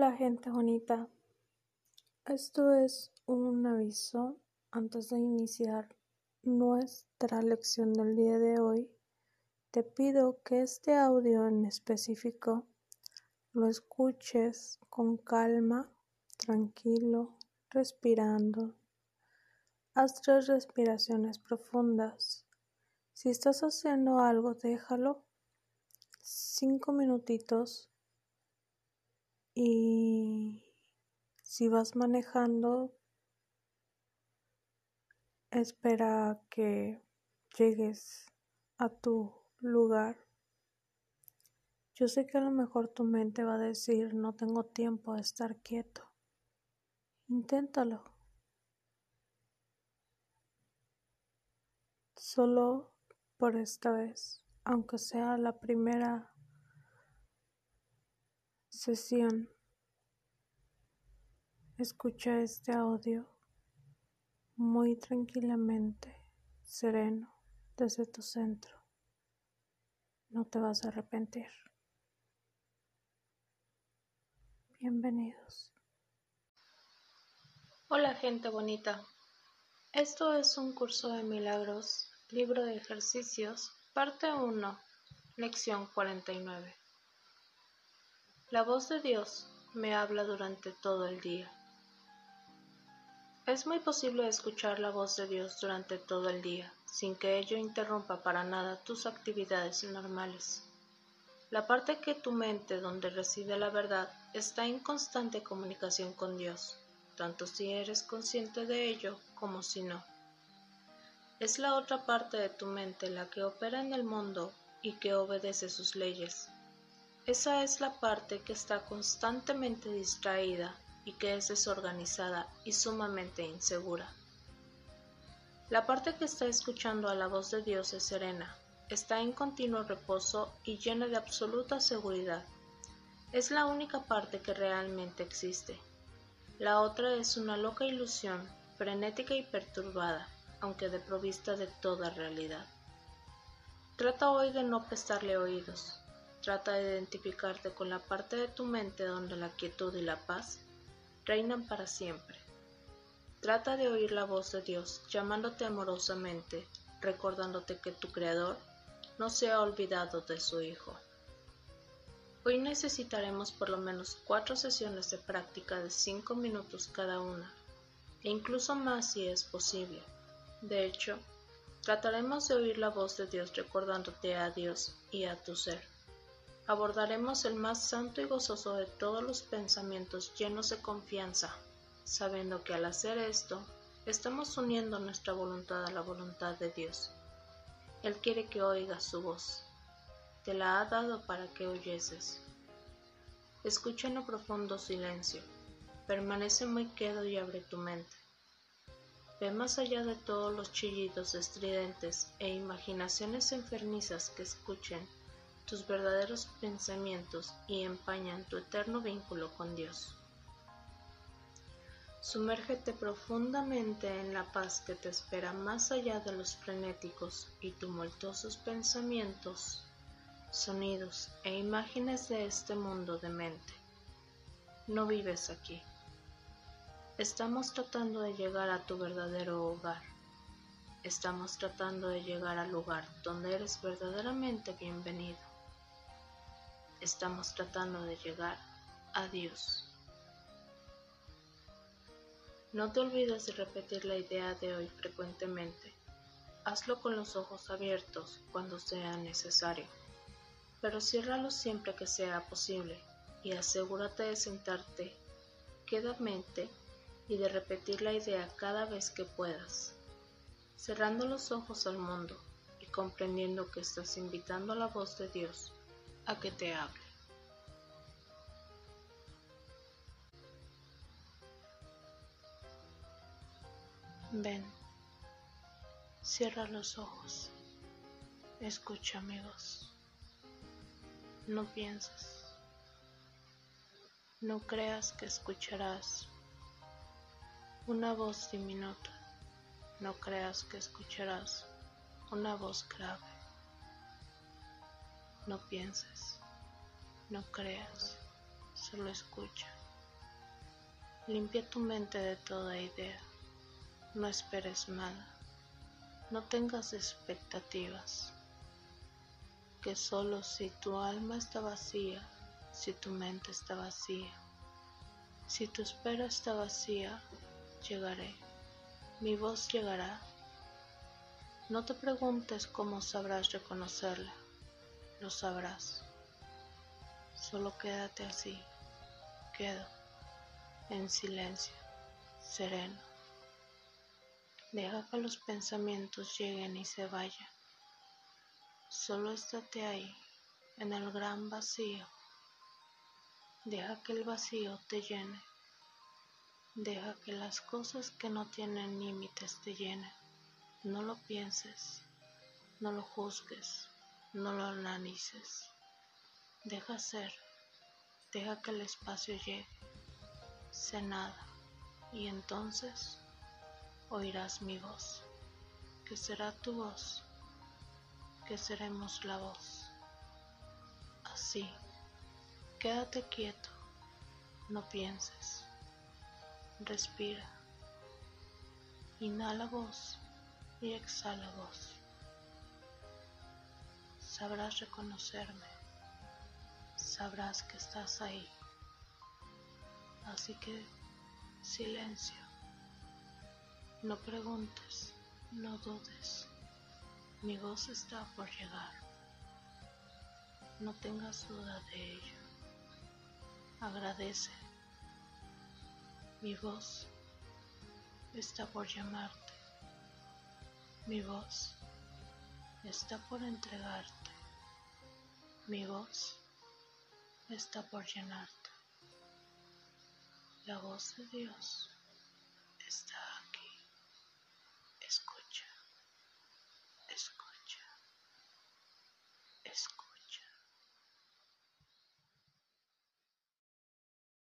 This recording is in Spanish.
Hola gente bonita, esto es un aviso antes de iniciar nuestra lección del día de hoy. Te pido que este audio en específico lo escuches con calma, tranquilo, respirando. Haz tres respiraciones profundas. Si estás haciendo algo, déjalo cinco minutitos y si vas manejando, espera que llegues a tu lugar. Yo sé que a lo mejor tu mente va a decir no tengo tiempo de estar quieto. Inténtalo. Solo por esta vez, aunque sea la primera sesión. Escucha este audio muy tranquilamente, sereno, desde tu centro. No te vas a arrepentir. Bienvenidos. Hola gente bonita. Esto es un curso de milagros, libro de ejercicios, parte 1, lección 49. La voz de Dios me habla durante todo el día. Es muy posible escuchar la voz de Dios durante todo el día, sin que ello interrumpa para nada tus actividades normales. La parte que tu mente donde reside la verdad está en constante comunicación con Dios, tanto si eres consciente de ello como si no. Es la otra parte de tu mente la que opera en el mundo y que obedece sus leyes, esa es la parte que está constantemente distraída y que es desorganizada y sumamente insegura. La parte que está escuchando a la voz de Dios es serena, está en continuo reposo y llena de absoluta seguridad. Es la única parte que realmente existe. La otra es una loca ilusión, frenética y perturbada, aunque desprovista de toda realidad. Trata hoy de no prestarle oídos, Trata de identificarte con la parte de tu mente donde la quietud y la paz reinan para siempre. Trata de oír la voz de Dios llamándote amorosamente, recordándote que tu Creador no se ha olvidado de su Hijo. Hoy necesitaremos por lo menos cuatro sesiones de práctica de cinco minutos cada una, e incluso más si es posible. De hecho, trataremos de oír la voz de Dios recordándote a Dios y a tu ser abordaremos el más santo y gozoso de todos los pensamientos llenos de confianza, sabiendo que al hacer esto, estamos uniendo nuestra voluntad a la voluntad de Dios. Él quiere que oigas su voz. Te la ha dado para que oyeses. Escucha en lo profundo silencio. Permanece muy quedo y abre tu mente. Ve más allá de todos los chillidos estridentes e imaginaciones enfermizas que escuchen tus verdaderos pensamientos y empañan tu eterno vínculo con Dios. Sumérgete profundamente en la paz que te espera más allá de los frenéticos y tumultuosos pensamientos, sonidos e imágenes de este mundo de mente. No vives aquí. Estamos tratando de llegar a tu verdadero hogar. Estamos tratando de llegar al lugar donde eres verdaderamente bienvenido estamos tratando de llegar a Dios. No te olvides de repetir la idea de hoy frecuentemente. Hazlo con los ojos abiertos cuando sea necesario, pero ciérralos siempre que sea posible y asegúrate de sentarte quedamente y de repetir la idea cada vez que puedas, cerrando los ojos al mundo y comprendiendo que estás invitando a la voz de Dios a que te hable. Ven, cierra los ojos, escucha mi voz. No pienses, no creas que escucharás una voz diminuta, no creas que escucharás una voz grave. No pienses, no creas, solo escucha. Limpia tu mente de toda idea. No esperes nada. No tengas expectativas. Que solo si tu alma está vacía, si tu mente está vacía, si tu espera está vacía, llegaré. Mi voz llegará. No te preguntes cómo sabrás reconocerla. Lo sabrás. Solo quédate así. Quedo en silencio, sereno. Deja que los pensamientos lleguen y se vayan. Solo estate ahí, en el gran vacío. Deja que el vacío te llene. Deja que las cosas que no tienen límites te llenen. No lo pienses, no lo juzgues, no lo analices. Deja ser, deja que el espacio llegue. Sé nada, y entonces oirás mi voz, que será tu voz, que seremos la voz. Así, quédate quieto, no pienses, respira, inhala voz y exhala voz. Sabrás reconocerme, sabrás que estás ahí. Así que silencio. No preguntes, no dudes. Mi voz está por llegar. No tengas duda de ello. Agradece. Mi voz está por llamarte. Mi voz está por entregarte. Mi voz está por llenarte. La voz de Dios está aquí. Escucha, escucha, escucha.